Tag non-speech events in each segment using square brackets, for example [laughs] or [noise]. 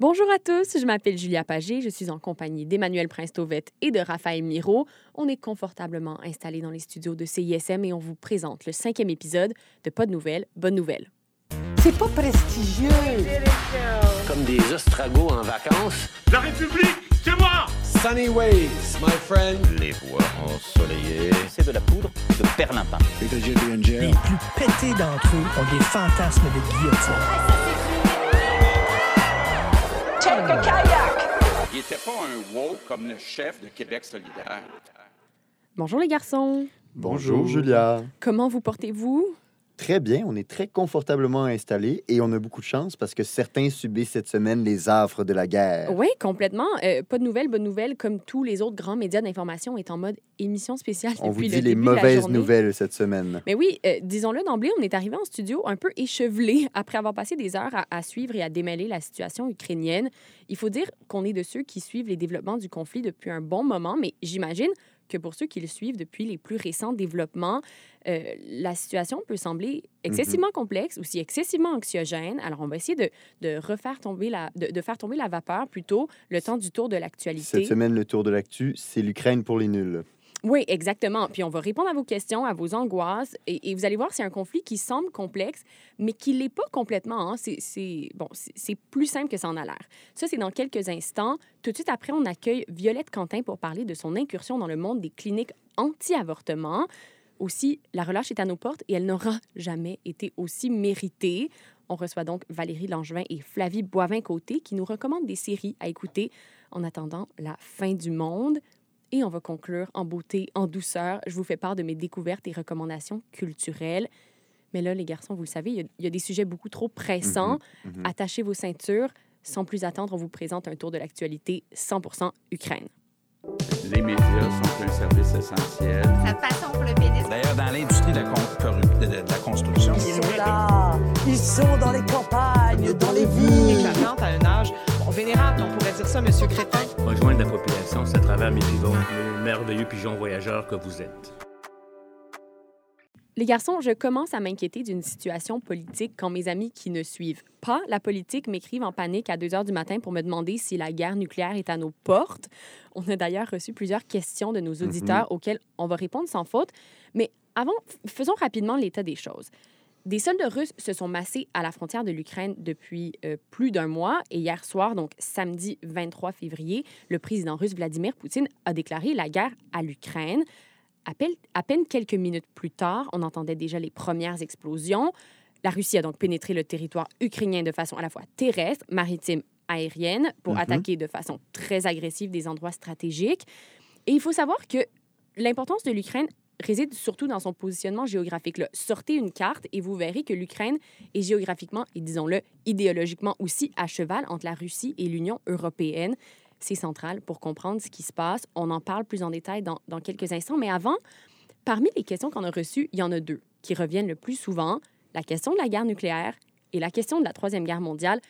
Bonjour à tous, je m'appelle Julia Pagé, je suis en compagnie d'Emmanuel Prince-Tauvette et de Raphaël Miro. On est confortablement installés dans les studios de CISM et on vous présente le cinquième épisode de Pas de nouvelles, bonne nouvelle. C'est pas prestigieux. Comme des ostragos en vacances. La République, c'est moi Sunny ways, my friend. Les voies ensoleillées. C'est de la poudre de perlimpin. Les plus pétés d'entre eux ont des fantasmes de guillotine. Check a kayak. Il était pas un wow comme le chef de Québec solidaire. Bonjour les garçons, Bonjour Julia. comment vous portez-vous? Très bien, on est très confortablement installés et on a beaucoup de chance parce que certains subissent cette semaine les affres de la guerre. Oui, complètement. Euh, pas de nouvelles, bonne nouvelle, comme tous les autres grands médias d'information est en mode émission spéciale On vous dit le les début de la mauvaises nouvelles cette semaine. Mais oui, euh, disons-le d'emblée, on est arrivé en studio un peu échevelé [laughs] après avoir passé des heures à, à suivre et à démêler la situation ukrainienne. Il faut dire qu'on est de ceux qui suivent les développements du conflit depuis un bon moment, mais j'imagine que pour ceux qui le suivent depuis les plus récents développements, euh, la situation peut sembler excessivement complexe, aussi excessivement anxiogène. Alors, on va essayer de, de refaire tomber la, de, de faire tomber la vapeur plutôt le temps du tour de l'actualité. Cette semaine, le tour de l'actu, c'est l'Ukraine pour les nuls. Oui, exactement. Puis on va répondre à vos questions, à vos angoisses, et, vous allez voir, c'est un conflit qui semble complexe, mais qui l'est pas complètement. hein. C'est, bon, c'est plus simple que ça en a l'air. Ça, c'est dans quelques instants. Tout de suite après, on accueille Violette Quentin pour parler de son incursion dans le monde des cliniques anti-avortement. Aussi, la relâche est à nos portes et elle n'aura jamais été aussi méritée. On reçoit donc Valérie Langevin et Flavie Boivin-Côté qui nous recommandent des séries à écouter en attendant la fin du monde. Et on va conclure en beauté, en douceur. Je vous fais part de mes découvertes et recommandations culturelles. Mais là, les garçons, vous le savez, il y a- il y, a des sujets beaucoup trop pressants. mhm. Attachez vos ceintures. Sans plus attendre, on vous présente un tour de l'actualité 100% Ukraine. Les médias sont un service essentiel. Sa passion pour le pénis. D'ailleurs, dans l'industrie de, la con- de- de- de la construction, Ils sont là. Ils sont dans les campagnes, dans les villes. éclatante à un âge vénérable, on pourrait dire ça, Monsieur Crétin. Rejoindre la population, c'est à travers mes pigeons, merveilleux pigeons voyageurs que vous êtes. Les garçons, je commence à m'inquiéter d'une situation politique quand mes amis qui ne suivent pas la politique m'écrivent en panique à 2 heures du matin pour me demander si la guerre nucléaire est à nos portes. On a d'ailleurs reçu plusieurs questions de nos auditeurs auxquelles on va répondre sans faute. Mais avant, faisons rapidement l'état des choses. Des soldats russes se sont massés à la frontière de l'Ukraine depuis euh, plus d'un mois et hier soir, donc samedi 23 février, le président russe Vladimir Poutine a déclaré la guerre à l'Ukraine. À peine, quelques minutes plus tard, on entendait déjà les premières explosions. La Russie a donc pénétré le territoire ukrainien de façon à la fois terrestre, maritime, aérienne, pour Mhm. attaquer de façon très agressive des endroits stratégiques. Et il faut savoir que l'importance de l'Ukraine réside surtout dans son positionnement géographique. Sortez une carte et vous verrez que l'Ukraine est géographiquement et disons-le idéologiquement aussi à cheval entre la Russie et l'Union européenne. C'est central pour comprendre ce qui se passe. On en parle plus en détail dans quelques instants. Mais avant, parmi les questions qu'on a reçues, il y en a deux qui reviennent le plus souvent. La question de la guerre nucléaire et la question de la Troisième Guerre mondiale.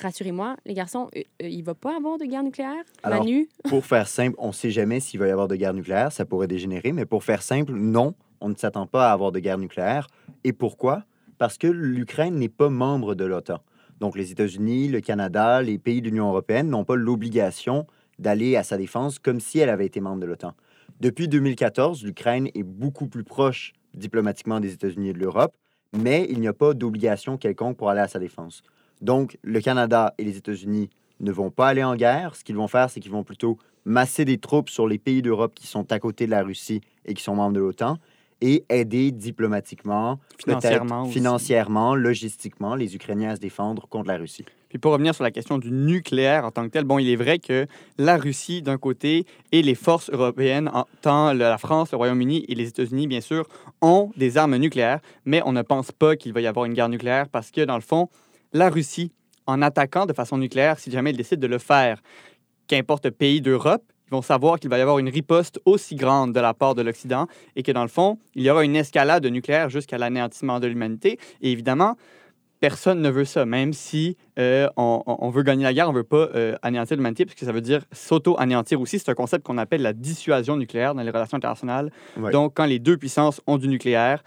Rassurez-moi, les garçons, euh, euh, il ne va pas avoir de guerre nucléaire? Alors, Manu? [laughs] Pour faire simple, on ne sait jamais s'il va y avoir de guerre nucléaire, ça pourrait dégénérer, mais pour faire simple, non, on ne s'attend pas à avoir de guerre nucléaire. Et pourquoi? Parce que l'Ukraine n'est pas membre de l'OTAN. Donc les États-Unis, le Canada, les pays de l'Union européenne n'ont pas l'obligation d'aller à sa défense comme si elle avait été membre de l'OTAN. Depuis 2014, l'Ukraine est beaucoup plus proche diplomatiquement des États-Unis et de l'Europe, mais il n'y a pas d'obligation quelconque pour aller à sa défense. Donc le Canada et les États-Unis ne vont pas aller en guerre. Ce qu'ils vont faire, c'est qu'ils vont plutôt masser des troupes sur les pays d'Europe qui sont à côté de la Russie et qui sont membres de l'OTAN et aider diplomatiquement, Financièrement financièrement, logistiquement les Ukrainiens à se défendre contre la Russie. Puis pour revenir sur la question du nucléaire en tant que tel, bon, il est vrai que la Russie d'un côté et les forces européennes, en- tant la France, le Royaume-Uni et les États-Unis, bien sûr, ont des armes nucléaires, mais on ne pense pas qu'il va y avoir une guerre nucléaire parce que, dans le fond, la Russie, en attaquant de façon nucléaire, si jamais elle décide de le faire, qu'importe pays d'Europe, ils vont savoir qu'il va y avoir une riposte aussi grande de la part de l'Occident et que, dans le fond, il y aura une escalade nucléaire jusqu'à l'anéantissement de l'humanité. Et évidemment, personne ne veut ça, même si euh, on, on- on veut gagner la guerre, on ne veut pas euh, anéantir l'humanité, parce que ça veut dire s'auto-anéantir aussi. C'est un concept qu'on appelle la dissuasion nucléaire dans les relations internationales. Ouais. Donc, quand les deux puissances ont du nucléaire,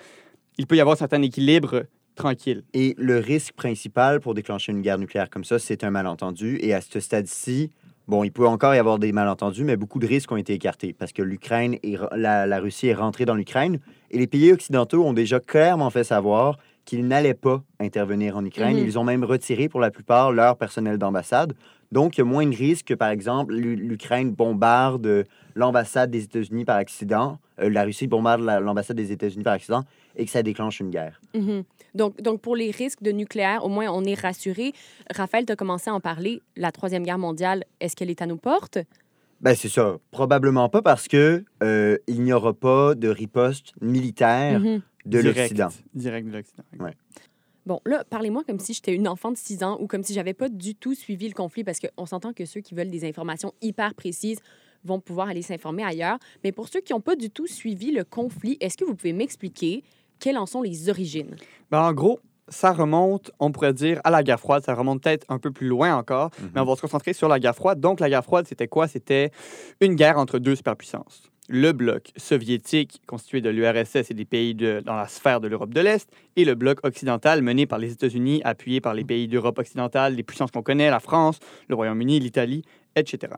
il peut y avoir un certain équilibre tranquille. Et le risque principal pour déclencher une guerre nucléaire comme ça, c'est un malentendu. Et à ce stade-ci, bon, il peut encore y avoir des malentendus, mais beaucoup de risques ont été écartés parce que l'Ukraine et la, la Russie est rentrée dans l'Ukraine et les pays occidentaux ont déjà clairement fait savoir qu'ils n'allaient pas intervenir en Ukraine. Mhm. Ils ont même retiré pour la plupart leur personnel d'ambassade. Donc, il y a moins de risques que, par exemple, l'U- l'Ukraine bombarde l'ambassade des États-Unis par accident, euh, la Russie bombarde la- l'ambassade des États-Unis par accident et que ça déclenche une guerre. Mhm. Donc, donc, pour les risques de nucléaire, au moins, on est rassuré. Raphaël, tu as commencé à en parler. La Troisième Guerre mondiale, est-ce qu'elle est à nos portes? Ben, c'est ça. Probablement pas parce que euh, il n'y aura pas de riposte militaire Mhm. de l'Occident. Direct de l'Occident. Bon, là, parlez-moi comme si j'étais une enfant de 6 ans ou comme si j'avais pas du tout suivi le conflit parce qu'on s'entend que ceux qui veulent des informations hyper précises vont pouvoir aller s'informer ailleurs. Mais pour ceux qui n'ont pas du tout suivi le conflit, est-ce que vous pouvez m'expliquer quelles en sont les origines? Ben, en gros, ça remonte, on pourrait dire, à la guerre froide. Ça remonte peut-être un peu plus loin encore, mais on va se concentrer sur la guerre froide. Donc, la guerre froide, c'était quoi? C'était une guerre entre deux superpuissances. Le bloc soviétique, constitué de l'URSS et des pays de- dans la sphère de l'Europe de l'Est, et le bloc occidental, mené par les États-Unis, appuyé par les pays d'Europe occidentale, les puissances qu'on connaît, la France, le Royaume-Uni, l'Italie, etc.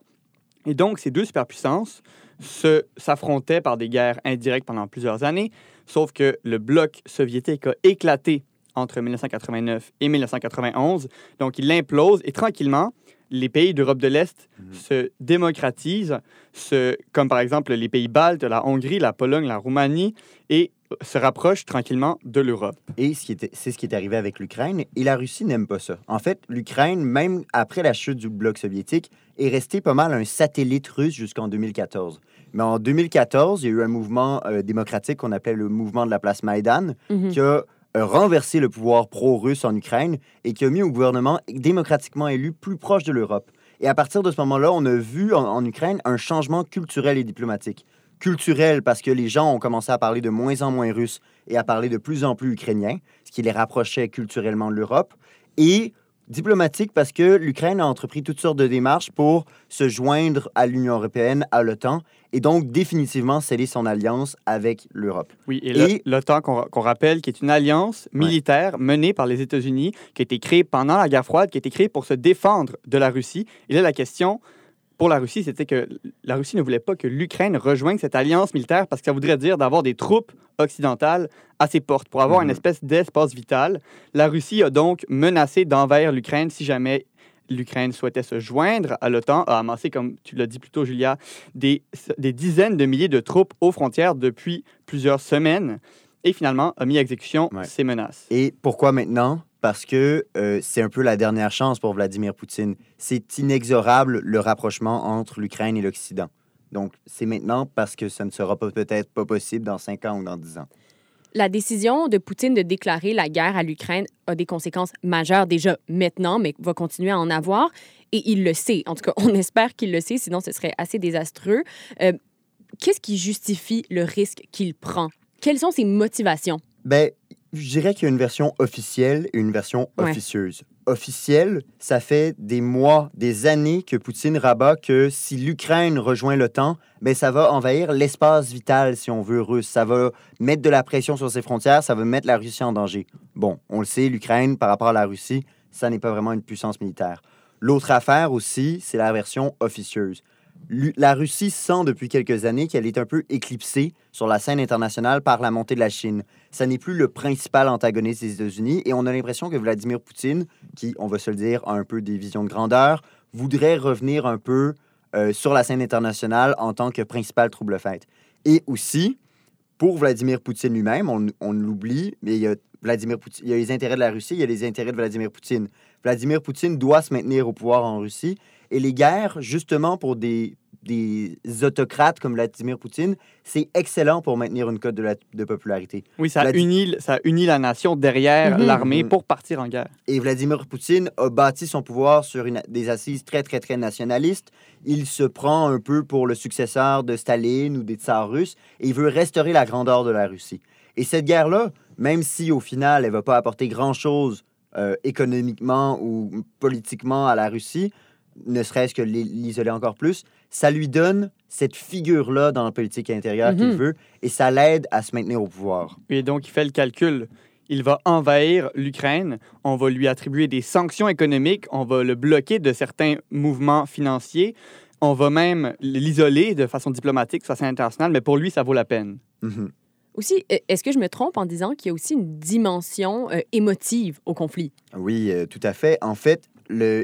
Et donc, ces deux superpuissances se- s'affrontaient par des guerres indirectes pendant plusieurs années, sauf que le bloc soviétique a éclaté entre 1989 et 1991. Donc, il implose et tranquillement, les pays d'Europe de l'Est se démocratisent, se, comme par exemple les pays baltes, la Hongrie, la Pologne, la Roumanie, et se rapprochent tranquillement de l'Europe. Et c'est ce qui est arrivé avec l'Ukraine. Et la Russie n'aime pas ça. En fait, l'Ukraine, même après la chute du bloc soviétique, est restée pas mal un satellite russe jusqu'en 2014. Mais en 2014, il y a eu un mouvement euh, démocratique qu'on appelait le mouvement de la place Maïdan, Mhm. qui a euh, renversé le pouvoir pro-russe en Ukraine et qui a mis un gouvernement démocratiquement élu plus proche de l'Europe. Et à partir de ce moment-là, on a vu en, en Ukraine un changement culturel et diplomatique. Culturel parce que les gens ont commencé à parler de moins en moins russe et à parler de plus en plus ukrainien, ce qui les rapprochait culturellement de l'Europe. Et diplomatique parce que l'Ukraine a entrepris toutes sortes de démarches pour se joindre à l'Union européenne, à l'OTAN, et donc définitivement sceller son alliance avec l'Europe. Oui, et l'OTAN, qu'on qu'on rappelle, qui est une alliance militaire menée par les États-Unis, qui a été créée pendant la guerre froide, qui a été créée pour se défendre de la Russie. Et là, la question pour la Russie, c'était que la Russie ne voulait pas que l'Ukraine rejoigne cette alliance militaire parce que ça voudrait dire d'avoir des troupes occidentales à ses portes pour avoir une Mhm. espèce d'espace vital. La Russie a donc menacé d'envahir l'Ukraine si jamais l'Ukraine souhaitait se joindre à l'OTAN, a amassé, comme tu l'as dit plus tôt, Julia, des, des dizaines de milliers de troupes aux frontières depuis plusieurs semaines et finalement a mis à exécution Ouais. ces menaces. Et pourquoi maintenant? Parce que euh, c'est un peu la dernière chance pour Vladimir Poutine. C'est inexorable le rapprochement entre l'Ukraine et l'Occident. Donc, c'est maintenant parce que ça ne sera peut-être pas possible dans 5 ans ou dans 10 ans. La décision de Poutine de déclarer la guerre à l'Ukraine a des conséquences majeures déjà maintenant, mais va continuer à en avoir. Et il le sait. En tout cas, [laughs] on espère qu'il le sait, sinon ce serait assez désastreux. Euh, Qu'est-ce qui justifie le risque qu'il prend? Quelles sont ses motivations? Ben, je dirais qu'il y a une version officielle et une version Ouais. officieuse. Officielle, ça fait des mois, des années que Poutine rabat que si l'Ukraine rejoint l'OTAN, ben ça va envahir l'espace vital, si on veut, russe. Ça va mettre de la pression sur ses frontières, ça va mettre la Russie en danger. Bon, on le sait, l'Ukraine, par rapport à la Russie, ça n'est pas vraiment une puissance militaire. L'autre affaire aussi, c'est la version officieuse. La Russie sent depuis quelques années qu'elle est un peu éclipsée sur la scène internationale par la montée de la Chine. Ça n'est plus le principal antagoniste des États-Unis et on a l'impression que Vladimir Poutine, qui, on va se le dire, a un peu des visions de grandeur, voudrait revenir un peu euh, sur la scène internationale en tant que principal trouble-fête. Et aussi, pour Vladimir Poutine lui-même, on, on l'oublie, mais il y, a Vladimir Poutine, il y a les intérêts de la Russie, il y a les intérêts de Vladimir Poutine. Vladimir Poutine doit se maintenir au pouvoir en Russie et les guerres, justement pour des, des autocrates comme Vladimir Poutine, c'est excellent pour maintenir une cote de, la- de popularité. Oui, ça unit, ça unit la nation derrière Mhm. l'armée Mhm. pour partir en guerre. Et Vladimir Poutine a bâti son pouvoir sur une- des assises très, très, très nationalistes. Il se prend un peu pour le successeur de Staline ou des tsars russes et il veut restaurer la grandeur de la Russie. Et cette guerre-là, même si au final, elle ne va pas apporter grand-chose euh, économiquement ou politiquement à la Russie, ne serait-ce que l'i- l'isoler encore plus, ça lui donne cette figure-là dans la politique intérieure qu'il Mhm. veut et ça l'aide à se maintenir au pouvoir. Et donc, il fait le calcul. il va envahir l'Ukraine, on va lui attribuer des sanctions économiques, on va le bloquer de certains mouvements financiers, on va même l'isoler de façon diplomatique, de façon internationale, mais pour lui, ça vaut la peine. Mhm. Aussi, e- est-ce que je me trompe en disant qu'il y a aussi une dimension euh, émotive au conflit? Oui, euh, tout à fait. En fait,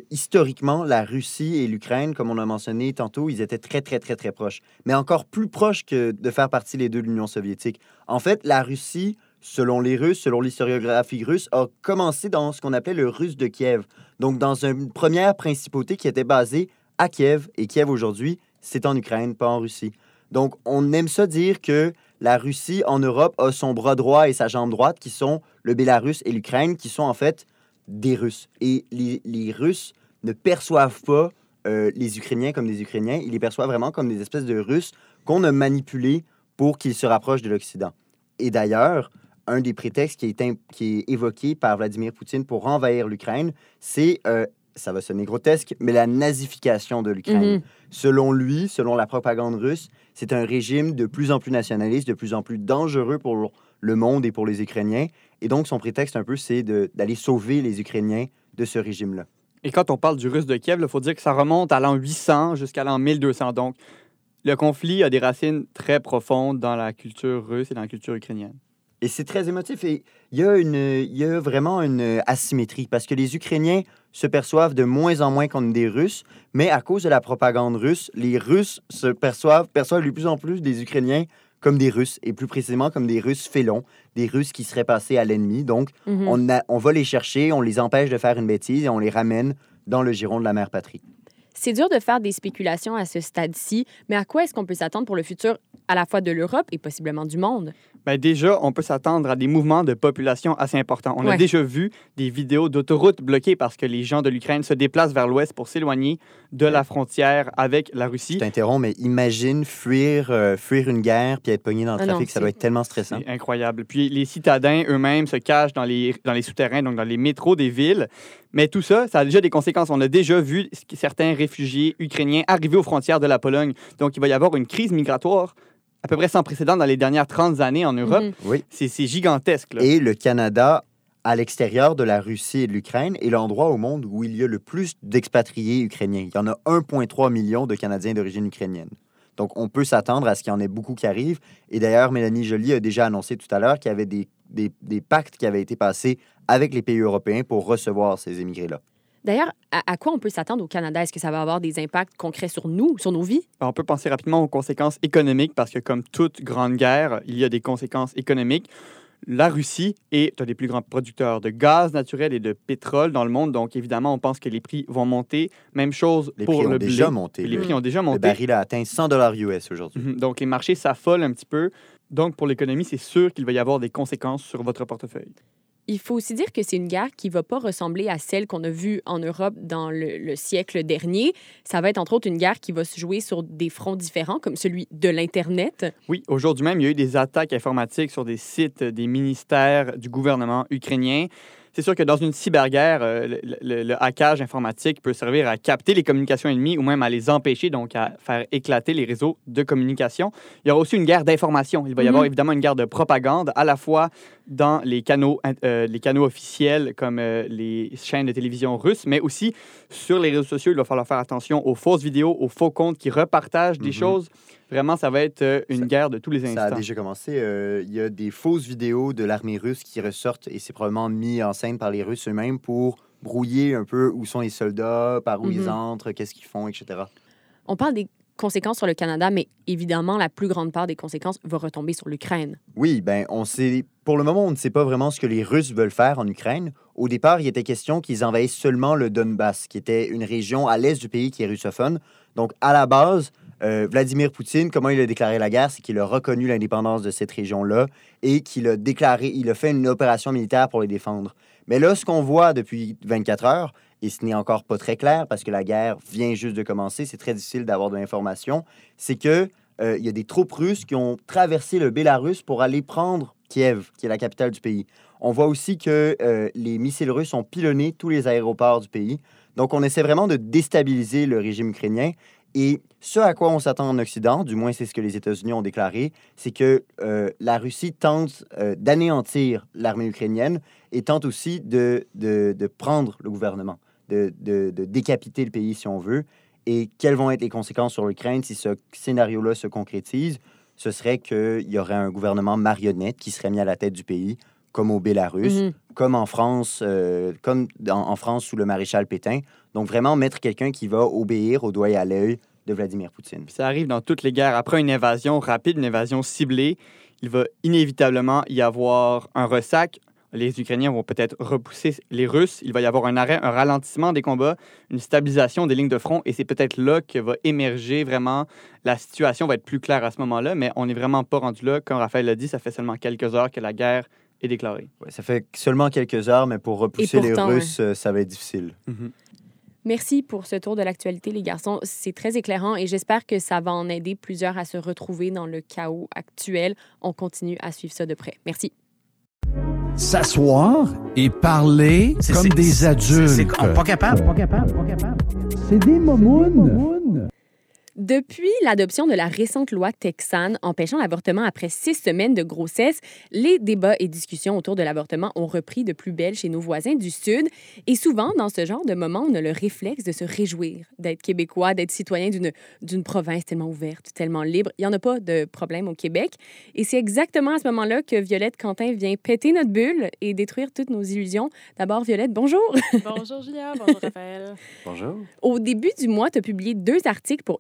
historiquement, la Russie et l'Ukraine, comme on a mentionné tantôt, ils étaient très, très, très, très proches. Mais encore plus proches que de faire partie les deux de l'Union soviétique. En fait, la Russie, selon les Russes, selon l'historiographie russe, a commencé dans ce qu'on appelait le russe de Kiev. Donc, dans une première principauté qui était basée à Kiev. Et Kiev, aujourd'hui, c'est en Ukraine, pas en Russie. Donc, on aime ça dire que la Russie, en Europe, a son bras droit et sa jambe droite, qui sont le Bélarus et l'Ukraine, qui sont en fait des Russes. Et les, les Russes ne perçoivent pas euh, les Ukrainiens comme des Ukrainiens, ils les perçoivent vraiment comme des espèces de Russes qu'on a manipulés pour qu'ils se rapprochent de l'Occident. Et d'ailleurs, un des prétextes qui est, qui est évoqué par Vladimir Poutine pour envahir l'Ukraine, c'est, euh, ça va sonner grotesque, mais la nazification de l'Ukraine. Mhm. Selon lui, selon la propagande russe, c'est un régime de plus en plus nationaliste, de plus en plus dangereux pour le monde et pour les Ukrainiens. Et donc, son prétexte un peu, c'est d'aller sauver les Ukrainiens de ce régime-là. Et quand on parle du russe de Kiev, il faut dire que ça remonte à l'an 800 jusqu'à l'an 1200. Donc, le conflit a des racines très profondes dans la culture russe et dans la culture ukrainienne. Et c'est très émotif. Et il y, a une, il y a vraiment une asymétrie parce que les Ukrainiens se perçoivent de moins en moins comme des Russes, mais à cause de la propagande russe, les Russes se perçoivent, perçoivent de plus en plus des Ukrainiens comme des Russes, et plus précisément comme des Russes félons, des Russes qui seraient passés à l'ennemi. Donc, Mhm. on, a- on va les chercher, on les empêche de faire une bêtise et on les ramène dans le giron de la mère patrie. C'est dur de faire des spéculations à ce stade-ci, mais à quoi est-ce qu'on peut s'attendre pour le futur à la fois de l'Europe et possiblement du monde? Ben déjà, on peut s'attendre à des mouvements de population assez importants. On a déjà vu des vidéos d'autoroutes bloquées parce que les gens de l'Ukraine se déplacent vers l'ouest pour s'éloigner de la frontière avec la Russie. Je t'interromps, mais imagine fuir, euh, fuir une guerre puis être pogné dans le Ah non, trafic, ça doit être tellement stressant. C'est incroyable. Puis les citadins eux-mêmes se cachent dans les, dans les souterrains, donc dans les métros des villes. Mais tout ça, ça a déjà des conséquences. On a déjà vu certains réfugiés ukrainiens arriver aux frontières de la Pologne. Donc il va y avoir une crise migratoire à peu près sans précédent dans les dernières 30 années en Europe. Mhm. Oui. C'est c'est gigantesque. là. Et le Canada, à l'extérieur de la Russie et de l'Ukraine, est l'endroit au monde où il y a le plus d'expatriés ukrainiens. Il y en a 1,3 million de Canadiens d'origine ukrainienne. Donc, on peut s'attendre à ce qu'il y en ait beaucoup qui arrivent. Et d'ailleurs, Mélanie Joly a déjà annoncé tout à l'heure qu'il y avait des, des- des pactes qui avaient été passés avec les pays européens pour recevoir ces émigrés-là. D'ailleurs, à, à quoi on peut s'attendre au Canada? Est-ce que ça va avoir des impacts concrets sur nous, sur nos vies? On peut penser rapidement aux conséquences économiques parce que comme toute grande guerre, il y a des conséquences économiques. La Russie est un des plus grands producteurs de gaz naturel et de pétrole dans le monde, donc évidemment, on pense que les prix vont monter. Même chose Les pour prix le ont blé. déjà monté. Les Le- prix ont déjà Le monté. baril a atteint 100 dollars US aujourd'hui. Mhm. Donc les marchés s'affolent un petit peu. Donc pour l'économie, c'est sûr qu'il va y avoir des conséquences sur votre portefeuille. Il faut aussi dire que c'est une guerre qui ne va pas ressembler à celle qu'on a vue en Europe dans le, le siècle dernier. Ça va être entre autres une guerre qui va se jouer sur des fronts différents, comme celui de l'Internet. Oui, aujourd'hui même, il y a eu des attaques informatiques sur des sites des ministères du gouvernement ukrainien. C'est sûr que dans une cyberguerre, euh, le, le- le hackage informatique peut servir à capter les communications ennemies ou même à les empêcher, donc à faire éclater les réseaux de communication. Il y aura aussi une guerre d'information. Il va y avoir Mhm. évidemment une guerre de propagande, à la fois dans les canaux, euh, les canaux officiels comme euh, les chaînes de télévision russes, mais aussi sur les réseaux sociaux. Il va falloir faire attention aux fausses vidéos, aux faux comptes qui repartagent des Mhm. choses. Vraiment, ça va être euh, une Ça- guerre de tous les instants. Ça a déjà commencé. euh, Il y a des fausses vidéos de l'armée russe qui ressortent et c'est probablement mis en scène par les Russes eux-mêmes pour brouiller un peu où sont les soldats, par où ils Mhm. entrent, qu'est-ce qu'ils font, etc. On parle des conséquences sur le Canada, mais évidemment, la plus grande part des conséquences va retomber sur l'Ukraine. Oui, ben on sait. Pour le moment, on ne sait pas vraiment ce que les Russes veulent faire en Ukraine. Au départ, il était question qu'ils envahissent seulement le Donbass, qui était une région à l'est du pays qui est russophone. Donc, à la base, euh, Vladimir Poutine, comment il a déclaré la guerre, c'est qu'il a reconnu l'indépendance de cette région-là et qu'il a déclaré, il a fait une opération militaire pour les défendre. Mais là, ce qu'on voit depuis 24 heures, et ce n'est encore pas très clair parce que la guerre vient juste de commencer, c'est très difficile d'avoir de l'information, c'est que euh, y a des troupes russes qui ont traversé le Bélarus pour aller prendre Kiev, qui est la capitale du pays. On voit aussi que euh, les missiles russes ont pilonné tous les aéroports du pays. Donc, on essaie vraiment de déstabiliser le régime ukrainien. Et ce à quoi on s'attend en Occident, du moins c'est ce que les États-Unis ont déclaré, c'est que euh, la Russie tente euh, d'anéantir l'armée ukrainienne et tente aussi de, de, de prendre le gouvernement, de, de, de décapiter le pays si on veut. Et quelles vont être les conséquences sur l'Ukraine si ce scénario-là se concrétise? Ce serait qu'il y aurait un gouvernement marionnette qui serait mis à la tête du pays, comme au Bélarus, Mhm. comme en France, euh, comme dans- en France sous le maréchal Pétain. Donc vraiment mettre quelqu'un qui va obéir au doigt et à l'œil de Vladimir Poutine. Ça arrive dans toutes les guerres. Après une invasion rapide, une invasion ciblée, il va inévitablement y avoir un ressac. Les Ukrainiens vont peut-être repousser les Russes. Il va y avoir un arrêt, un ralentissement des combats, une stabilisation des lignes de front. Et c'est peut-être là que va émerger vraiment la situation va être plus claire à ce moment-là. Mais on n'est vraiment pas rendu là. Comme Raphaël l'a dit, ça fait seulement quelques heures que la guerre est déclarée. Ouais, ça fait seulement quelques heures, mais pour repousser pourtant, les Russes, ça va être difficile. Merci pour ce tour de l'actualité, les garçons. C'est très éclairant et j'espère que ça va en aider plusieurs à se retrouver dans le chaos actuel. On continue à suivre ça de près. Merci. S'asseoir et parler C'est- comme des adultes. c'est- Pas capable, pas capable, pas capable. C'est des momounes. Depuis l'adoption de la récente loi texane empêchant l'avortement après six semaines de grossesse, les débats et discussions autour de l'avortement ont repris de plus belle chez nos voisins du Sud. Et souvent, dans ce genre de moment, on a le réflexe de se réjouir d'être québécois, d'être citoyen d'une, province tellement ouverte, tellement libre. Il n'y en a pas de problème au Québec. Et c'est exactement à ce moment-là que Violette Quentin vient péter notre bulle et détruire toutes nos illusions. D'abord, Violette, bonjour. Bonjour Julia, bonjour Raphaël. Bonjour. Au début du mois, tu as publié deux articles pour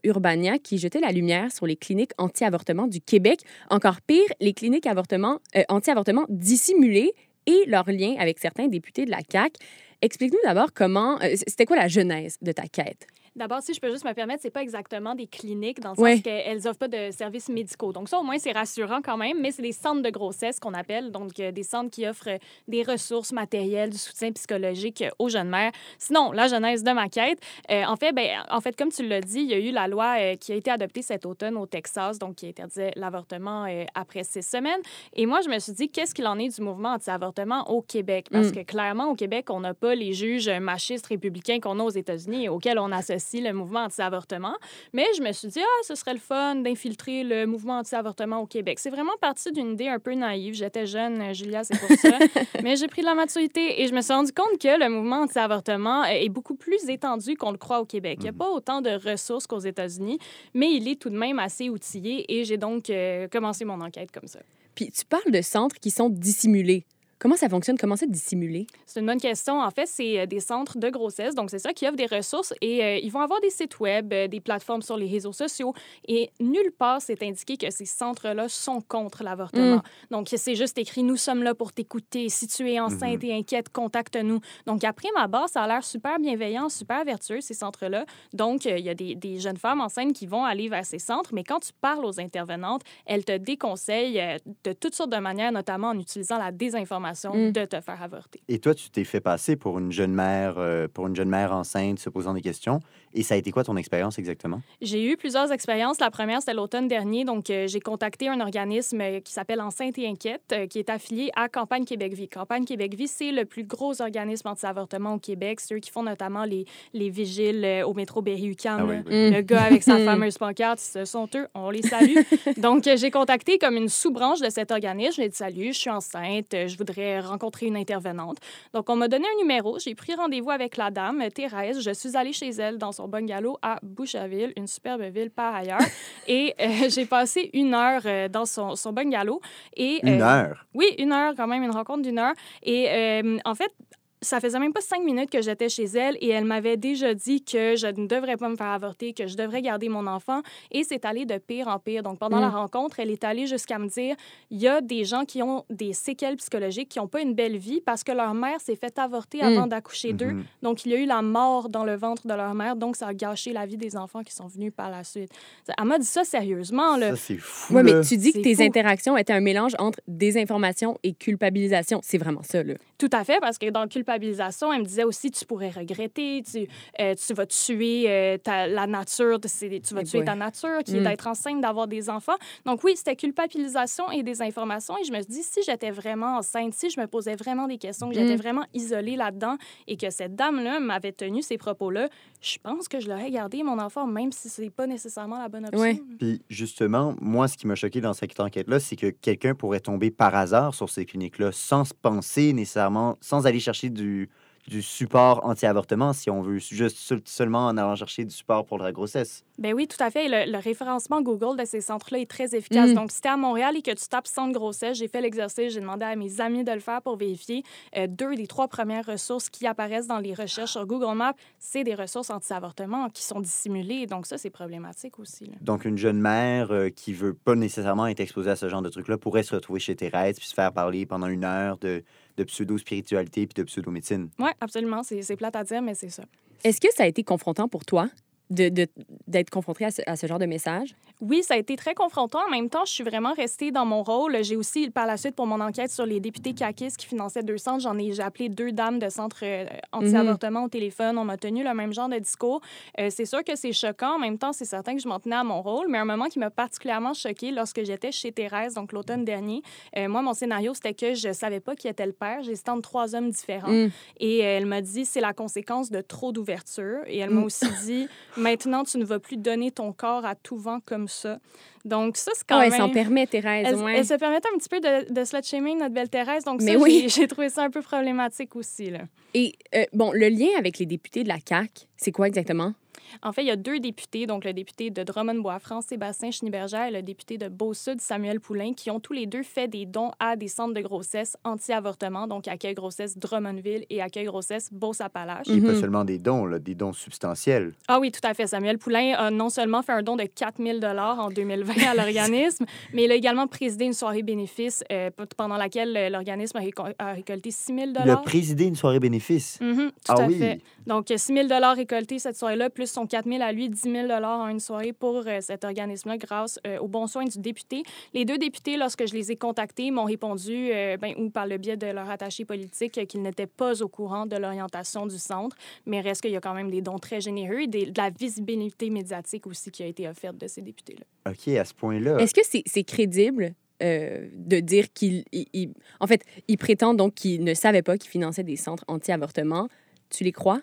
Qui jetaient la lumière sur les cliniques anti-avortement du Québec. Encore pire, les cliniques avortement, euh, anti-avortement dissimulées et leur lien avec certains députés de la CAQ. Explique-nous d'abord comment, euh, c'était quoi la genèse de ta quête? D'abord, si je peux juste me permettre, c'est pas exactement des cliniques dans le Ouais. sens qu'elles offrent pas de services médicaux. Donc ça, au moins, c'est rassurant quand même, mais c'est des centres de grossesse qu'on appelle, donc euh, des centres qui offrent des ressources matérielles, du soutien psychologique euh, aux jeunes mères. Sinon, la genèse de ma quête, euh, en fait, ben, en fait, comme tu l'as dit, il y a eu la loi euh, qui a été adoptée cet automne au Texas, donc qui interdisait l'avortement euh, après six semaines. Et moi, je me suis dit, qu'est-ce qu'il en est du mouvement anti-avortement au Québec? Parce Mm. que clairement, au Québec, on n'a pas les juges machistes républicains qu'on a aux États-Unis et auxquels on associe le mouvement anti-avortement. Mais je me suis dit, ah, ce serait le fun d'infiltrer le mouvement anti-avortement au Québec. C'est vraiment parti d'une idée un peu naïve. J'étais jeune, euh, Julia, c'est pour ça. [laughs] Mais j'ai pris de la maturité et je me suis rendu compte que le mouvement anti-avortement est beaucoup plus étendu qu'on le croit au Québec. Il n'y a pas autant de ressources qu'aux États-Unis, mais il est tout de même assez outillé et j'ai donc euh, commencé mon enquête comme ça. Puis tu parles de centres qui sont dissimulés. Comment ça fonctionne? Comment ça dissimuler? C'est une bonne question. En fait, c'est euh, des centres de grossesse. Donc, c'est ça qui offre des ressources et euh, ils vont avoir des sites web, euh, des plateformes sur les réseaux sociaux et nulle part c'est indiqué que ces centres-là sont contre l'avortement. Mm. Donc, c'est juste écrit Nous sommes là pour t'écouter. Si tu es enceinte et inquiète, contacte-nous. Donc, après ma barre, ça a l'air super bienveillant, super vertueux, ces centres-là. Donc, euh, il y a des, des jeunes femmes enceintes qui vont aller vers ces centres, mais quand tu parles aux intervenantes, elles te déconseillent euh, de toutes sortes de manières, notamment en utilisant la désinformation, Mm. de te faire avorter. Et toi, tu t'es fait passer pour une jeune mère, euh, pour une jeune mère enceinte se posant des questions. Et ça a été quoi ton expérience exactement? J'ai eu plusieurs expériences. La première, c'était l'automne dernier. Donc, euh, j'ai contacté un organisme euh, qui s'appelle Enceinte et Inquiète, euh, qui est affilié à Campagne Québec Vie. Campagne Québec Vie, c'est le plus gros organisme anti-avortement au Québec. C'est eux qui font notamment les, les vigiles au métro Berry-UQAM. Ah oui, oui. Le gars avec sa [laughs] fameuse pancarte, ce sont eux. On les salue. [laughs] Donc, j'ai contacté comme une sous-branche de cet organisme. J'ai dit Salut, je suis enceinte, je voudrais rencontrer une intervenante. Donc, on m'a donné un numéro. J'ai pris rendez-vous avec la dame, Thérèse. Je suis allée chez elle dans son bungalow à Boucherville, une superbe ville par ailleurs. [laughs] Et euh, j'ai passé une heure euh, dans son, son bungalow. Et, Une euh, heure? Oui, une heure quand même, une rencontre d'une heure. Et en fait, ça faisait même pas cinq minutes que j'étais chez elle et elle m'avait déjà dit que je ne devrais pas me faire avorter, que je devrais garder mon enfant. Et c'est allé de pire en pire. Donc, pendant Mm. la rencontre, elle est allée jusqu'à me dire il y a des gens qui ont des séquelles psychologiques, qui n'ont pas une belle vie parce que leur mère s'est fait avorter Mm. avant d'accoucher d'eux. Mhm. Donc, il y a eu la mort dans le ventre de leur mère. Donc, ça a gâché la vie des enfants qui sont venus par la suite. Elle m'a dit ça sérieusement. Là. Ça, c'est fou. Oui, mais tu dis que tes fou. interactions étaient un mélange entre désinformation et culpabilisation. C'est vraiment ça, là. Tout à fait, parce que dans culpabilisation, elle me disait aussi tu pourrais regretter, tu, euh, tu vas tuer euh, ta- la nature, ces- tu vas Eh tuer boy. ta nature, qui Mm. est d'être enceinte, d'avoir des enfants. Donc oui, c'était culpabilisation et désinformation. Et je me suis dit, si j'étais vraiment enceinte, si je me posais vraiment des questions, que j'étais Mm. vraiment isolée là-dedans et que cette dame-là m'avait tenu ces propos-là, je pense que je l'aurais gardé, mon enfant, même si c'est pas nécessairement la bonne option. Ouais. Puis justement, moi, ce qui m'a choqué dans cette enquête-là, c'est que quelqu'un pourrait tomber par hasard sur ces cliniques-là sans se penser nécessairement, sans aller chercher du, du support anti-avortement, si on veut, juste seul- seulement en allant chercher du support pour la grossesse. Ben oui, tout à fait. Le, le référencement Google de ces centres-là est très efficace. Mm. Donc, si tu es à Montréal et que tu tapes centre grossesse, j'ai fait l'exercice, j'ai demandé à mes amis de le faire pour vérifier. Euh, deux des trois premières ressources qui apparaissent dans les recherches sur Google Maps, c'est des ressources anti-avortement qui sont dissimulées. Donc, ça, c'est problématique aussi. là. Donc, une jeune mère euh, qui veut pas nécessairement être exposée à ce genre de truc-là pourrait se retrouver chez Thérèse puis se faire parler pendant une heure de, de pseudo-spiritualité puis de pseudo-médecine. Oui, absolument. C'est c'est plate à dire, mais c'est ça. Est-ce que ça a été confrontant pour toi? De- de- d'être confronté à ce, à ce genre de message? Oui, ça a été très confrontant. En même temps, je suis vraiment restée dans mon rôle. J'ai aussi, par la suite, pour mon enquête sur les députés caquistes qui finançaient deux centres, j'en ai, j'ai appelé deux dames de centres euh, anti-avortement au téléphone. On m'a tenu le même genre de discours. Euh, c'est sûr que c'est choquant. En même temps, c'est certain que je m'en tenais à mon rôle. Mais un moment qui m'a particulièrement choquée lorsque j'étais chez Thérèse, donc l'automne dernier, euh, moi, mon scénario, c'était que je savais pas qui était le père. J'hésitais entre trois hommes différents. Mm. Et elle m'a dit, c'est la conséquence de trop d'ouverture. Et elle m'a Mm. aussi dit, [laughs] maintenant, tu ne vas plus donner ton corps à tout vent comme ça. Donc, ça, c'est quand elle même... s'en permet, Thérèse. Elle, ouais. elle se permettait un petit peu de, de slut-shaming notre belle Thérèse? Donc, Mais ça, oui. j'ai- j'ai trouvé ça un peu problématique aussi. Là. Et euh, bon, le lien avec les députés de la CAQ, c'est quoi exactement? En fait, il y a deux députés, donc le député de Drummond-Bois-France, Sébastien Schneeberger, et le député de Beau-Sud, Samuel Poulain, qui ont tous les deux fait des dons à des centres de grossesse anti-avortement, donc Accueil Grossesse Drummondville et Accueil Grossesse Beauce-Appalaches. Et Mhm. pas seulement des dons, là, des dons substantiels. Ah oui, tout à fait. Samuel Poulain a non seulement fait un don de 4 000 en 2020 à [laughs] l'organisme, mais il a également présidé une soirée bénéfice euh, pendant laquelle euh, l'organisme a, récol- a récolté 6 000 Il a présidé une soirée bénéfice. Mhm, tout Ah à oui. fait. Donc, 6 000 récoltés cette soirée-là, plus son 4 000 à lui, 10 000 en une soirée pour euh, cet organisme-là grâce euh, aux bons soins du député. Les deux députés, lorsque je les ai contactés, m'ont répondu, euh, ben, ou par le biais de leur attaché politique, euh, qu'ils n'étaient pas au courant de l'orientation du centre, mais reste qu'il y a quand même des dons très généreux et des- de la visibilité médiatique aussi qui a été offerte de ces députés-là. OK, à ce point-là. Est-ce que c'est c'est crédible euh, de dire qu'il... il- il- En fait, ils prétendent donc qu'ils ne savaient pas qu'ils finançaient des centres anti-avortement. Tu les crois?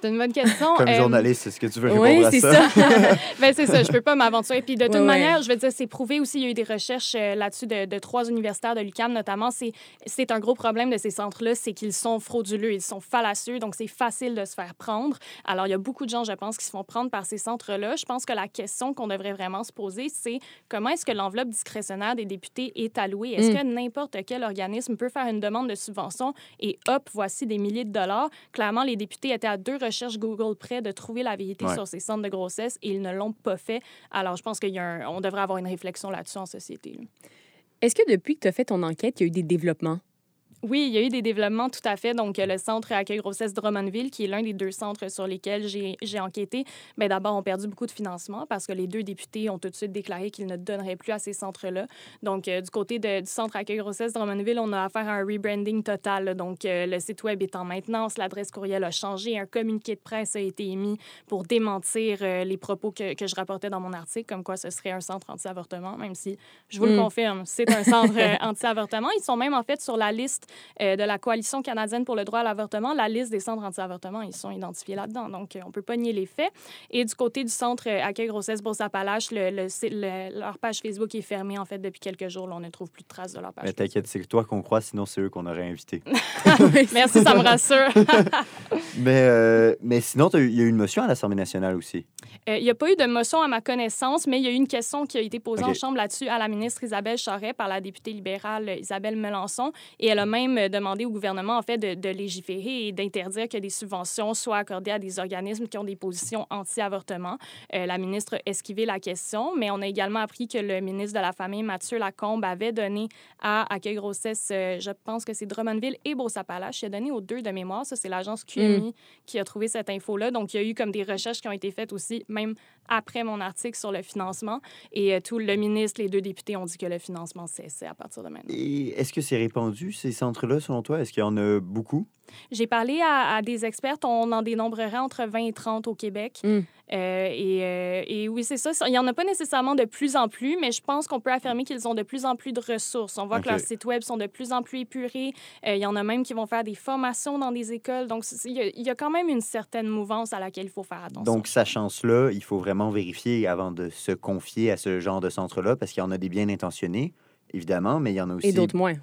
C'est une bonne question. Comme Euh, journaliste, est-ce que tu veux répondre Oui, à c'est ça? ça. [laughs] [laughs] ben, c'est ça, je peux pas m'aventurer. Puis de toute manière, je veux dire, c'est prouvé aussi, il y a eu des recherches euh, là-dessus de, de trois universitaires de l'UQAM notamment. C'est, c'est un gros problème de ces centres-là, c'est qu'ils sont frauduleux, ils sont fallacieux, donc c'est facile de se faire prendre. Alors, il y a beaucoup de gens, je pense, qui se font prendre par ces centres-là. Je pense que la question qu'on devrait vraiment se poser, c'est comment est-ce que l'enveloppe discrétionnaire des députés est allouée? Est-ce Mm. que n'importe quel organisme peut faire une demande de subvention? Et hop, voici des milliers de dollars? Clairement, les députés étaient à deux recherches Google près de trouver la vérité Ouais. sur ces centres de grossesse et ils ne l'ont pas fait. Alors, je pense qu'on devrait avoir une réflexion là-dessus en société. là. Est-ce que depuis que tu as fait ton enquête, il y a eu des développements? Oui, il y a eu des développements tout à fait. Donc, euh, le centre accueil grossesse Drummondville, qui est l'un des deux centres sur lesquels j'ai enquêté, bien, d'abord, ont perdu beaucoup de financement parce que les deux députés ont tout de suite déclaré qu'ils ne donneraient plus à ces centres-là. Donc, euh, du côté de- du centre accueil grossesse Drummondville, on a affaire à un rebranding total. là. Donc, euh, le site web est en maintenance, l'adresse courriel a changé, un communiqué de presse a été émis pour démentir euh, les propos que, que je rapportais dans mon article, comme quoi ce serait un centre anti-avortement, même si, je vous le Mm. confirme, c'est un centre anti-avortement. Ils sont même en fait sur la liste euh, de la Coalition canadienne pour le droit à l'avortement, la liste des centres anti-avortement, ils sont identifiés là-dedans. Donc, euh, on ne peut pas nier les faits. Et du côté du centre euh, accueil grossesse Beauce-Appalaches, le, le site- le- leur page Facebook est fermée, en fait, depuis quelques jours. Là, on ne trouve plus de traces de leur page Mais t'inquiète, c'est toi qu'on croit, sinon c'est eux qu'on aurait invités. [laughs] [laughs] Merci, ça me rassure. [laughs] mais, euh, mais sinon, il y a eu une motion à l'Assemblée nationale aussi. Euh, Il n'y a pas eu de motion à ma connaissance, mais il y a eu une question qui a été posée en Chambre là-dessus à la ministre Isabelle Charret par la députée libérale Isabelle Melançon. Et elle a même euh, demandé au gouvernement, en fait, de, de légiférer et d'interdire que des subventions soient accordées à des organismes qui ont des positions anti-avortement. Euh, la ministre a esquivé la question, mais on a également appris que le ministre de la Famille, Mathieu Lacombe, avait donné à Accueil Grossesse, euh, je pense que c'est Drummondville et Beauce-Appalaches, il a donné aux deux de mémoire. Ça, c'est l'agence QMI qui a trouvé cette info-là. Donc, il y a eu comme des recherches qui ont été faites aussi, même après mon article sur le financement. Et euh, tout le ministre, les deux députés ont dit que le financement cessait à partir de maintenant. Et est-ce que c'est répandu, ces centres-là, selon toi? Est-ce qu'il y en a beaucoup? J'ai parlé à, à des expertes, on en dénombrerait entre 20 et 30 au Québec. Mm. Euh, et, euh, et oui, c'est ça. Il n'y en a pas nécessairement de plus en plus, mais je pense qu'on peut affirmer qu'ils ont de plus en plus de ressources. On voit que leurs sites web sont de plus en plus épurés. Euh, Il y en a même qui vont faire des formations dans des écoles. Donc, il y, y a quand même une certaine mouvance à laquelle il faut faire attention. Donc, sachant cela, il faut vraiment vérifier avant de se confier à ce genre de centre-là, parce qu'il y en a des bien intentionnés, évidemment, mais il y en a aussi Et d'autres moins.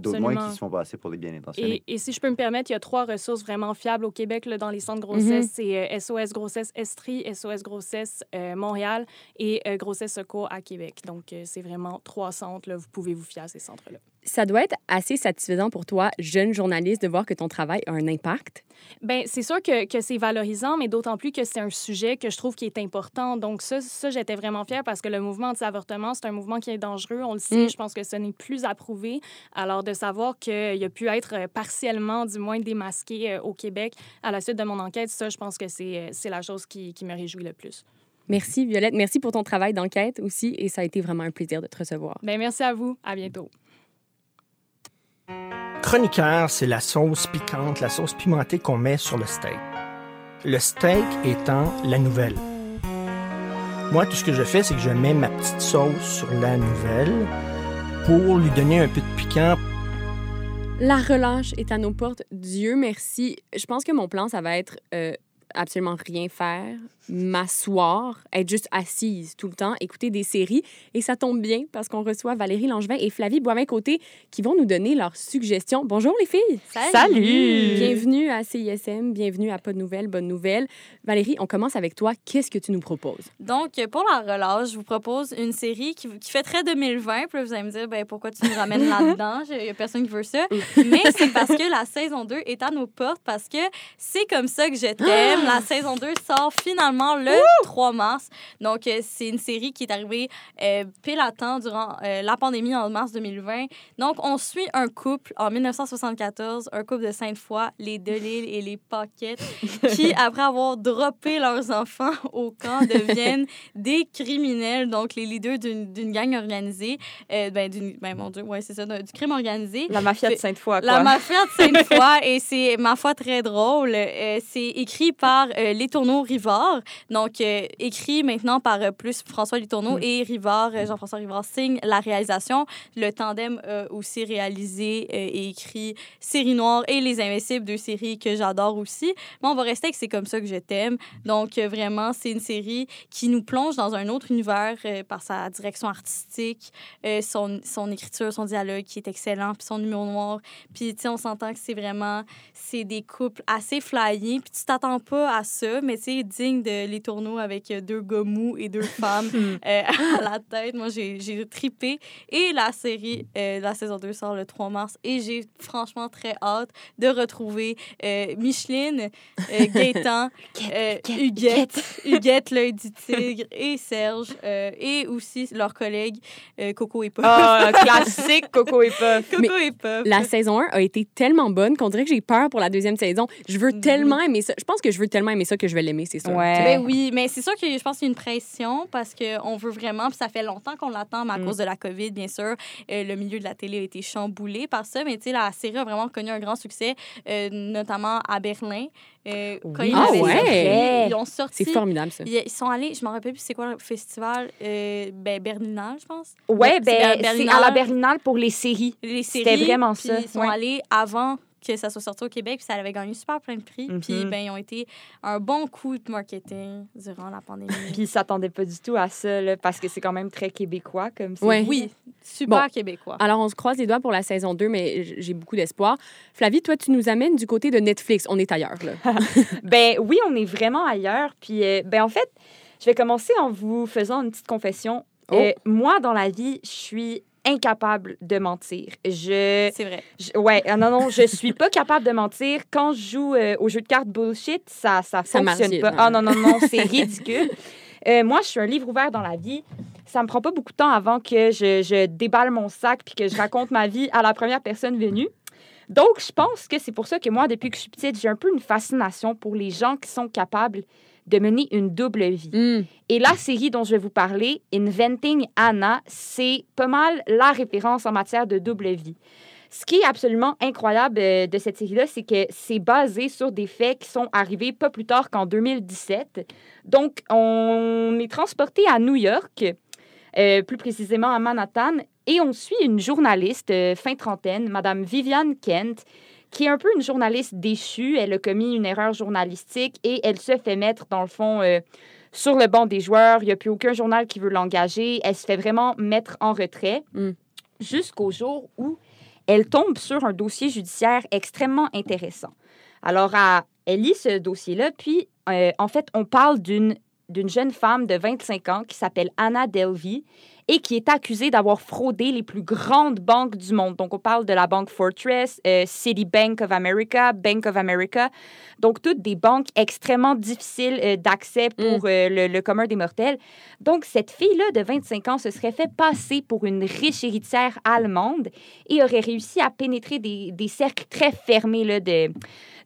D'autres moins qui se font passer pour des bien intentionnés. Et, et si je peux me permettre, il y a trois ressources vraiment fiables au Québec là, dans les centres grossesse. Mhm. C'est euh, SOS Grossesse Estrie, SOS Grossesse euh, Montréal et euh, Grossesse Secours à Québec. Donc, euh, c'est vraiment trois centres. Là, vous pouvez vous fier à ces centres-là. Ça doit être assez satisfaisant pour toi, jeune journaliste, de voir que ton travail a un impact? Bien, c'est sûr que, que c'est valorisant, mais d'autant plus que c'est un sujet que je trouve qui est important. Donc, ça, ça j'étais vraiment fière parce que le mouvement anti-avortement, c'est un mouvement qui est dangereux. On le sait, Mm. je pense que ce n'est plus approuvé. Alors, de savoir qu'il a pu être euh, partiellement, du moins, démasqué euh, au Québec à la suite de mon enquête, ça, je pense que c'est euh, c'est la chose qui, qui me réjouit le plus. Merci, Violette. Merci pour ton travail d'enquête aussi. Et ça a été vraiment un plaisir de te recevoir. Bien, merci à vous. À bientôt. Chroniqueur, c'est la sauce piquante, la sauce pimentée qu'on met sur le steak. Le steak étant la nouvelle. Moi, tout ce que je fais, c'est que je mets ma petite sauce sur la nouvelle pour lui donner un peu de piquant. La relâche est à nos portes. Dieu merci. Je pense que mon plan, ça va être euh, absolument rien faire, m'asseoir, être juste assise tout le temps, écouter des séries. Et ça tombe bien parce qu'on reçoit Valérie Langevin et Flavie Boivin-Côté qui vont nous donner leurs suggestions. Bonjour les filles! Salut! Bienvenue à CISM, bienvenue à Pas de nouvelles, bonne nouvelle. Valérie, on commence avec toi. Qu'est-ce que tu nous proposes? Donc, pour la relâche, je vous propose une série qui, qui fait très 2020. Puis là, vous allez me dire, ben, pourquoi tu nous ramènes [laughs] là-dedans? Il n'y a personne qui veut ça. Mais c'est parce que la saison 2 est à nos portes, parce que c'est comme ça que je t'aime. La saison 2 sort finalement le 3 mars. Donc, euh, c'est une série qui est arrivée euh, pile à temps durant euh, la pandémie en mars 2020. Donc, on suit un couple en 1974, un couple de Sainte-Foy, les Delille et les Paquettes, [laughs] qui, après avoir droppé leurs enfants [laughs] au camp, deviennent [laughs] des criminels, donc les leaders d'une gang organisée. Euh, ben, d'une- ben, mon Dieu, ouais, c'est ça, du crime organisé. La mafia de Sainte-Foy, La quoi. mafia de Sainte-Foy, et c'est, ma foi, très drôle. C'est écrit par euh, Létourneau Rivard, donc euh, écrit maintenant par euh, plus François Létourneau et Rivard, euh, Jean-François Rivard signe la réalisation. Le tandem a aussi réalisé et écrit Série Noire et Les Invincibles, deux séries que j'adore aussi. Mais on va rester avec C'est comme ça que je t'aime. Donc, vraiment, c'est une série qui nous plonge dans un autre univers par sa direction artistique, son, son écriture, son dialogue qui est excellent, puis son humour noir. Puis, tu sais, on s'entend que c'est vraiment, c'est des couples assez flyés, puis tu t'attends pas à ça, mais tu sais, digne de Les Tourneaux avec euh, deux gars mous et deux femmes [laughs] euh, [laughs] à la tête. Moi, j'ai tripé. Et la série, euh, la saison 2 sort le 3 mars, et j'ai franchement très hâte de retrouver euh, Micheline, euh, [laughs] Gaëtan, euh, Huguette, Huguette, l'œil du tigre, et Serge, euh, et aussi leurs collègues euh, Coco et Puff. Ah, classique, Coco et Puff. Coco et Puff. La saison 1 a été tellement bonne qu'on dirait que j'ai peur pour la deuxième saison. Je veux tellement aimer ça. Je pense que je veux tellement aimer ça que je vais l'aimer, c'est sûr. Ben oui, mais c'est sûr que je pense qu'il y a une pression parce qu'on veut vraiment, puis ça fait longtemps qu'on l'attend, mais à Mm. cause de la COVID, bien sûr, euh, le milieu de la télé a été chamboulé par ça. Mais tu sais, la série a vraiment connu un grand succès, euh, notamment à Berlin. Euh, quand Oui. ils Ah ouais? sorti, Ils ont sorti. C'est formidable, ça. Ils, sont allés, je me rappelle plus c'est quoi le festival, euh, ben, Berlinale, je pense. C'est ben, c'est à la Berlinale pour les séries. Les séries. C'était vraiment ça. Ils sont ouais. allés avant que ça soit sorti au Québec, puis ça avait gagné super plein de prix. Puis Mhm. ben, ils ont été un bon coup de marketing durant la pandémie. [laughs] Puis ils s'attendaient pas du tout à ça, là, parce que c'est quand même très québécois comme. Ouais. Oui, super Bon. québécois. Alors, on se croise les doigts pour la saison 2, mais j'ai beaucoup d'espoir. Flavie, toi, tu nous amènes du côté de Netflix. On est ailleurs, là. [laughs] Ben oui, on est vraiment ailleurs. Puis, euh, ben en fait, je vais commencer en vous faisant une petite confession. Oh. Euh, moi, dans la vie, je suis incapable de mentir. Je... C'est vrai. je- ouais, ah non, non, je suis pas capable de mentir. Quand je joue euh, au jeu de cartes bullshit, ça, ça fonctionne pas. hein. Ah non, non, non, c'est ridicule. Euh, moi, je suis un livre ouvert dans la vie. Ça me prend pas beaucoup de temps avant que je, je déballe mon sac puis que je raconte ma vie à la première personne venue. Donc, je pense que c'est pour ça que moi, depuis que je suis petite, j'ai un peu une fascination pour les gens qui sont capables de mener une double vie. Mm. Et la série dont je vais vous parler, Inventing Anna, c'est pas mal la référence en matière de double vie. Ce qui est absolument incroyable euh, de cette série-là, c'est que c'est basé sur des faits qui sont arrivés pas plus tard qu'en 2017. Donc, on est transporté à New York, euh, plus précisément à Manhattan, et on suit une journaliste euh, fin trentaine, Madame Viviane Kent, qui est un peu une journaliste déchue. Elle a commis une erreur journalistique et elle se fait mettre, dans le fond, euh, sur le banc des joueurs. Il n'y a plus aucun journal qui veut l'engager. Elle se fait vraiment mettre en retrait jusqu'au jour où elle tombe sur un dossier judiciaire extrêmement intéressant. Alors, à- elle lit ce dossier-là, puis euh, en fait, on parle d'une d'une jeune femme de 25 ans qui s'appelle Anna Delvey et qui est accusée d'avoir fraudé les plus grandes banques du monde. Donc, on parle de la banque Fortress, euh, Citibank of America, Bank of America. Donc, toutes des banques extrêmement difficiles euh, d'accès pour euh, le, le commun des mortels. Donc, cette fille-là de 25 ans se serait fait passer pour une riche héritière allemande et aurait réussi à pénétrer des, des cercles très fermés là, de,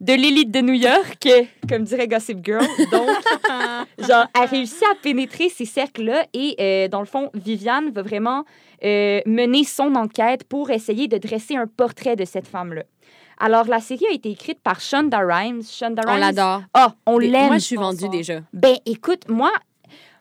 de l'élite de New York, comme dirait Gossip Girl. Donc, [laughs] genre, a réussi à pénétrer ces cercles-là et, euh, dans le fond, Viviane va vraiment euh, mener son enquête pour essayer de dresser un portrait de cette femme-là. Alors, la série a été écrite par Shonda Rhimes. Shonda On Rhimes- l'adore. Ah, on l'aime. Moi, je suis vendue déjà. Ben, écoute, moi,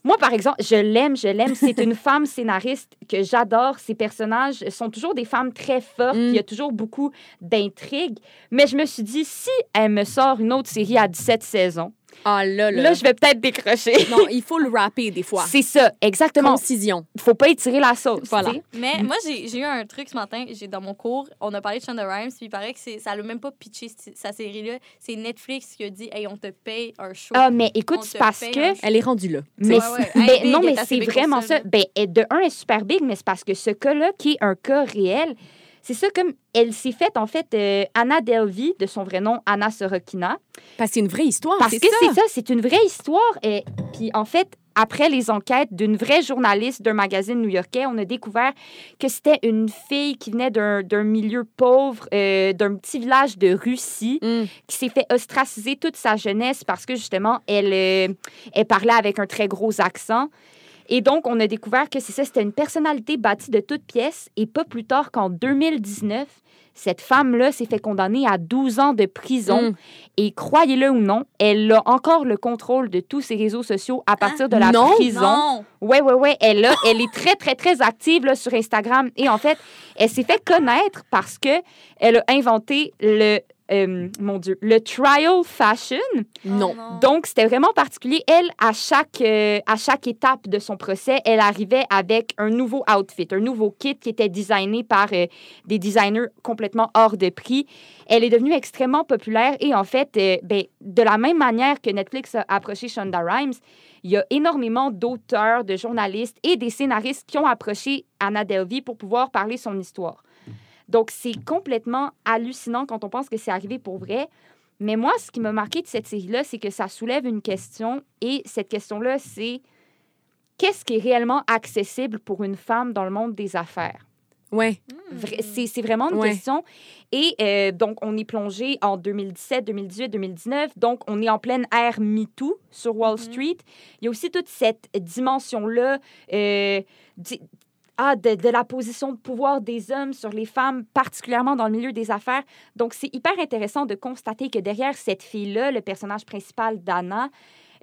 moi, par exemple, je l'aime, je l'aime. C'est une [laughs] femme scénariste que j'adore. Ses personnages sont toujours des femmes très fortes. Mm. Il y a toujours beaucoup d'intrigues. Mais je me suis dit, si elle me sort une autre série à 17 saisons, Ah là, là. là, je vais peut-être décrocher. Non, [laughs] il faut le rapper des fois. C'est ça, exactement. Concision. Il faut pas étirer la sauce. Voilà. Mais moi, j'ai eu un truc ce matin. J'ai Dans mon cours, on a parlé de Shonda Rhimes, puis il paraît que c'est- ça l'a même pas pitché sa série-là. C'est Netflix qui a dit Hey, on te paye un show. Ah, mais écoute, c'est parce que. Elle est rendue là. Mais, Ouais, ouais. mais Elle est non, mais c'est vraiment ça, ça. là. Ben, de un, elle est super big, mais c'est parce que ce cas-là, qui est un cas réel, c'est ça comme elle s'est faite, en fait, euh, Anna Delvey, de son vrai nom, Anna Sorokina. Parce que c'est une vraie histoire. Parce que c'est ça, c'est une vraie histoire. Et puis, en fait, après les enquêtes d'une vraie journaliste d'un magazine new-yorkais, on a découvert que c'était une fille qui venait d'un d'un milieu pauvre, euh, d'un petit village de Russie, Mm. qui s'est fait ostraciser toute sa jeunesse parce que, justement, elle, euh, elle parlait avec un très gros accent. Et donc, on a découvert que c'est ça, c'était une personnalité bâtie de toutes pièces. Et pas plus tard qu'en 2019, cette femme-là s'est fait condamner à 12 ans de prison. Mm. Et croyez-le ou non, elle a encore le contrôle de tous ses réseaux sociaux à partir de la Non, prison. Non! Ouais, ouais, ouais. Elle, a- elle est très, très, très active là, sur Instagram. Et en fait, elle s'est fait connaître parce que elle a inventé le, euh, mon Dieu, le trial fashion. Non. Donc, c'était vraiment particulier. Elle, à chaque, euh, à chaque étape de son procès, elle arrivait avec un nouveau outfit, un nouveau kit qui était designé par euh, des designers complètement hors de prix. Elle est devenue extrêmement populaire et en fait, euh, ben, de la même manière que Netflix a approché Shonda Rhimes, il y a énormément d'auteurs, de journalistes et des scénaristes qui ont approché Anna Delvey pour pouvoir parler son histoire. Donc, c'est complètement hallucinant quand on pense que c'est arrivé pour vrai. Mais moi, ce qui m'a marqué de cette série-là, c'est que ça soulève une question. Et cette question-là, c'est qu'est-ce qui est réellement accessible pour une femme dans le monde des affaires? Ouais. Vra- C'est vraiment une Ouais. question. Et euh, donc, on est plongé en 2017, 2018, 2019. Donc, on est en pleine ère MeToo sur Wall Street. Il y a aussi toute cette dimension-là euh, de, de la position de pouvoir des hommes sur les femmes, particulièrement dans le milieu des affaires. Donc, c'est hyper intéressant de constater que derrière cette fille-là, le personnage principal d'Anna,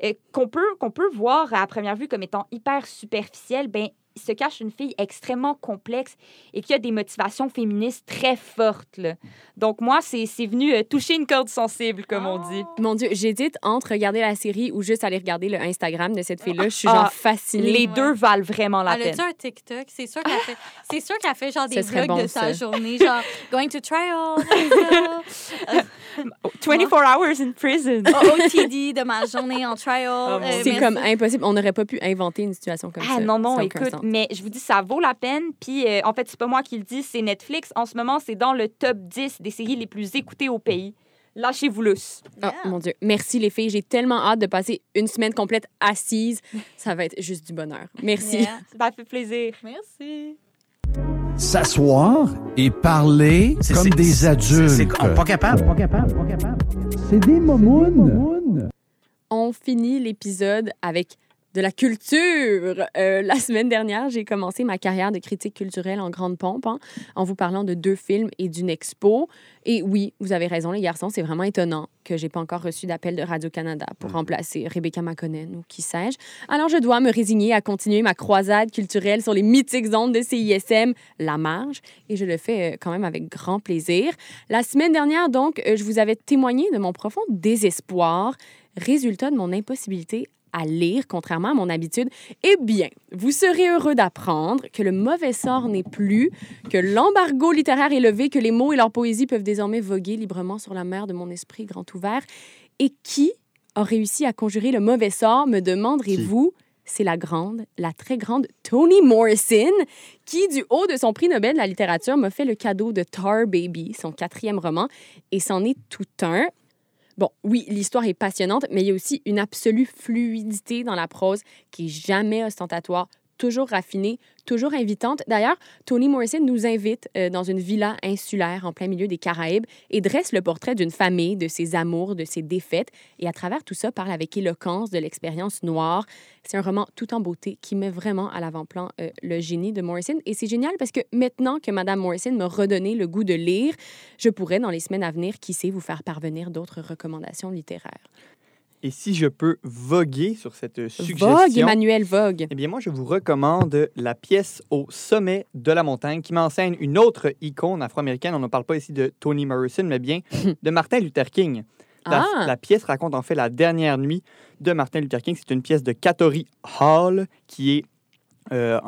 euh, qu'on peut, qu'on peut voir à première vue comme étant hyper superficielle, ben, il se cache une fille extrêmement complexe et qui a des motivations féministes très fortes. là. Donc, moi, c'est c'est venu euh, toucher une corde sensible, comme on dit. Mon Dieu, j'hésite entre regarder la série ou juste aller regarder le Instagram de cette fille-là. Je suis Ah, genre fascinée. Les deux valent vraiment la Elle peine. a-tu un TikTok? C'est sûr qu'elle fait, [laughs] c'est sûr qu'elle fait genre des vlogs bon, de sa ça. journée, genre [laughs] going to trial. [laughs] [laughs] 24 hours in prison. OTD [laughs] de ma journée en trial. Oh, Euh, C'est comme impossible. On n'aurait pas pu inventer une situation comme ça. Ah non, non, Ça a aucun écoute, sens. mais je vous dis, ça vaut la peine. Puis, euh, en fait, c'est pas moi qui le dis, c'est Netflix. En ce moment, c'est dans le top 10 des séries les plus écoutées au pays. Lâchez-vous lousse. Oh, mon Dieu. Merci les filles. J'ai tellement hâte de passer une semaine complète assise. Ça va être juste du bonheur. Merci. Yeah. Ça fait plaisir. Merci. S'asseoir et parler C'est- comme des c'est- adultes. c'est- pas capable. Pas capable, pas capable. C'est des momounes. On finit l'épisode avec de la culture. Euh, la semaine dernière, j'ai commencé ma carrière de critique culturelle en grande pompe hein, en vous parlant de deux films et d'une expo. Et oui, vous avez raison, les garçons, c'est vraiment étonnant que j'ai pas encore reçu d'appel de Radio-Canada pour remplacer Rebecca McConnell ou qui sais-je. Alors, je dois me résigner à continuer ma croisade culturelle sur les mythiques ondes de CISM, La Marge, et je le fais euh, quand même avec grand plaisir. La semaine dernière, donc, euh, je vous avais témoigné de mon profond désespoir, résultat de mon impossibilité à lire, contrairement à mon habitude, eh bien, vous serez heureux d'apprendre que le mauvais sort n'est plus, que l'embargo littéraire est levé, que les mots et leur poésie peuvent désormais voguer librement sur la mer de mon esprit grand ouvert. Et qui a réussi à conjurer le mauvais sort, me demanderez-vous? C'est la grande, la très grande Toni Morrison, qui, du haut de son prix Nobel de la littérature, m'a fait le cadeau de Tar Baby, son quatrième roman, et c'en est tout un. Bon, oui, l'histoire est passionnante, mais il y a aussi une absolue fluidité dans la prose qui est jamais ostentatoire, toujours raffinée, toujours invitante. D'ailleurs, Toni Morrison nous invite euh, dans une villa insulaire en plein milieu des Caraïbes et dresse le portrait d'une famille, de ses amours, de ses défaites, et à travers tout ça parle avec éloquence de l'expérience noire. C'est un roman tout en beauté qui met vraiment à l'avant-plan euh, le génie de Morrison. Et c'est génial parce que maintenant que Madame Morrison m'a redonné le goût de lire, je pourrais, dans les semaines à venir, qui sait, vous faire parvenir d'autres recommandations littéraires. Et si je peux voguer sur cette suggestion... Vogue, Emmanuel, vogue. Eh bien, moi, je vous recommande la pièce Au sommet de la montagne qui m'enseigne une autre icône afro-américaine. On ne parle pas ici de Toni Morrison, mais bien [laughs] de Martin Luther King. La, Ah! la pièce raconte en fait la dernière nuit de Martin Luther King. C'est une pièce de Katori Hall qui est euh,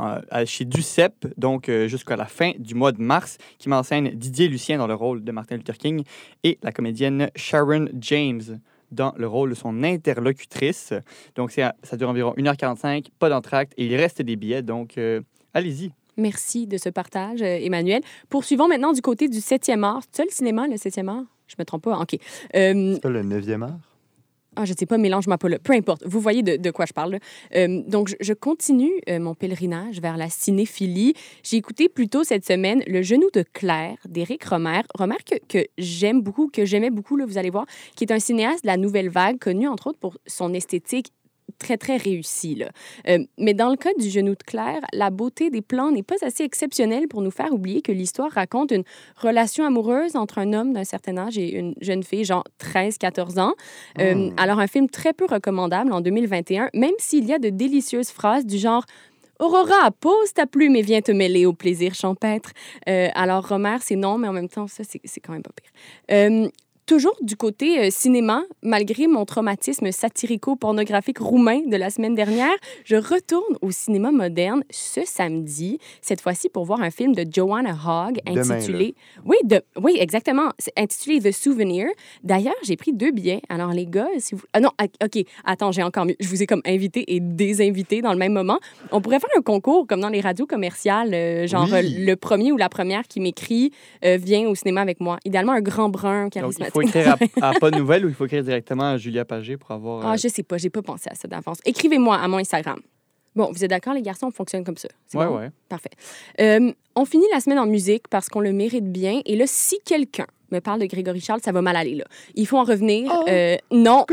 chez Duceppe, donc euh, jusqu'à la fin du mois de mars, qui m'enseigne Didier Lucien dans le rôle de Martin Luther King et la comédienne Sharon James dans le rôle de son interlocutrice. Donc ça dure environ 1h45, pas d'entracte et il reste des billets, donc euh, allez-y. Merci de ce partage, euh, Emmanuel. Poursuivons maintenant du côté du 7e art. C'est ça le cinéma, le 7e art? Je me trompe pas? OK. Euh, C'est pas le 9e art? Ah, je sais pas, mélange-moi pas là. Peu importe, vous voyez de, quoi je parle. Euh, donc, je, continue euh, mon pèlerinage vers la cinéphilie. J'ai écouté plus tôt cette semaine Le genou de Claire d'Éric Romer. Romer que, que j'aime beaucoup, que j'aimais beaucoup, là, vous allez voir, qui est un cinéaste de la nouvelle vague, connu entre autres pour son esthétique très, très réussie. Là. Euh, mais dans le cas du genou de Claire, la beauté des plans n'est pas assez exceptionnelle pour nous faire oublier que l'histoire raconte une relation amoureuse entre un homme d'un certain âge et une jeune fille, genre 13-14 ans. Euh, Alors, un film très peu recommandable en 2021, même s'il y a de délicieuses phrases du genre Aurora, pose ta plume et viens te mêler au plaisir champêtre. Euh, alors, Romer, c'est non, mais en même temps, ça, c'est c'est quand même pas pire. Euh, Toujours du côté euh, cinéma, malgré mon traumatisme satirico-pornographique roumain de la semaine dernière, je retourne au cinéma moderne ce samedi, cette fois-ci pour voir un film de Joanna Hogg Demain, intitulé... Oui, de... oui, exactement. Intitulé The Souvenir. D'ailleurs, j'ai pris deux billets. Alors, les gars, si vous... Ah non, ah, OK, attends, j'ai encore mieux. Je vous ai comme invité et désinvité dans le même moment. On pourrait faire un concours comme dans les radios commerciales, euh, genre Oui. euh, le premier ou la première qui m'écrit euh, vient au cinéma avec moi. Idéalement, un grand brun il charismatique. Faut écrire à, [laughs] à pas de nouvelles ou il faut écrire directement à Julia Pagé pour avoir... Ah, euh, je sais pas, j'ai pas pensé à ça d'avance. Écrivez-moi à mon Instagram. Bon, vous êtes d'accord, les garçons, on fonctionne comme ça. Ouais, bon? ouais. Parfait. Euh, on finit la semaine en musique parce qu'on le mérite bien. Et là, si quelqu'un me parle de Grégory Charles, ça va mal aller, là. Il faut en revenir. Euh, non.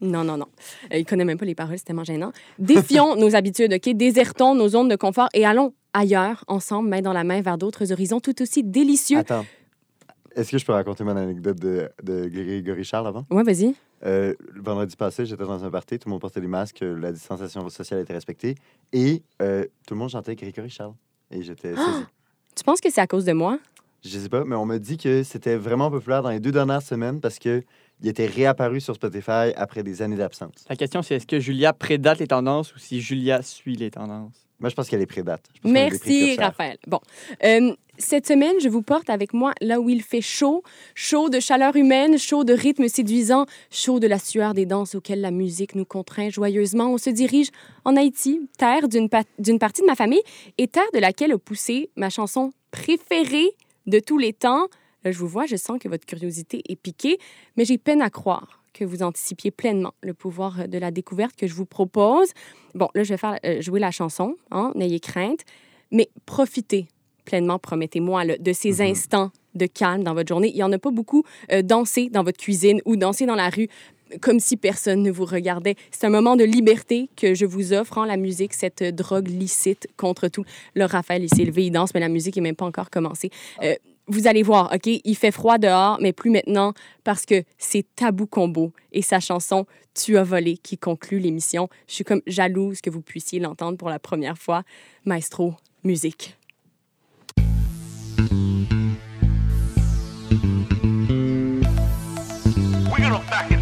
Non, non, non. Euh, il connaît même pas les paroles, c'est tellement gênant. Défions [laughs] nos habitudes, OK? Désertons nos zones de confort et allons ailleurs, ensemble, main dans la main, vers d'autres horizons tout aussi délicieux. Attends. Est-ce que je peux raconter mon anecdote de, de Grégory Charles avant? Ouais, vas-y. Euh, le vendredi passé, j'étais dans un party, tout le monde portait des masques, euh, la distanciation sociale était respectée, et euh, tout le monde chantait Grégory Charles. Et j'étais saisi. Tu penses que c'est à cause de moi? Je sais pas, mais on m'a dit que c'était vraiment populaire dans les deux dernières semaines parce que il était réapparu sur Spotify après des années d'absence. La question, c'est est-ce que Julia prédate les tendances ou si Julia suit les tendances? Moi, je pense qu'elle est prédate. Je pense qu'elle est des Merci. Raphaël. Bon, Euh, cette semaine, je vous porte avec moi là où il fait chaud, chaud de chaleur humaine, chaud de rythme séduisant, chaud de la sueur des danses auxquelles la musique nous contraint joyeusement. On se dirige en Haïti, terre d'une pa- d'une partie de ma famille et terre de laquelle a poussé ma chanson préférée de tous les temps. Là, je vous vois, je sens que votre curiosité est piquée, mais j'ai peine à croire que vous anticipiez pleinement le pouvoir de la découverte que je vous propose. Bon, là, je vais faire euh, jouer la chanson, hein, n'ayez crainte, mais profitez pleinement, promettez-moi, de ces instants de calme dans votre journée. Il n'y en a pas beaucoup. Euh, danser dans votre cuisine ou danser dans la rue. comme si personne ne vous regardait. C'est un moment de liberté que je vous offre en la musique, cette drogue licite contre tout. Là, Raphaël, il s'est levé, il danse, mais la musique n'est même pas encore commencée. Euh, vous allez voir, OK, il fait froid dehors, mais plus maintenant parce que c'est Tabou Combo et sa chanson Tu as volé qui conclut l'émission. Je suis comme jalouse que vous puissiez l'entendre pour la première fois. Maestro, musique. back in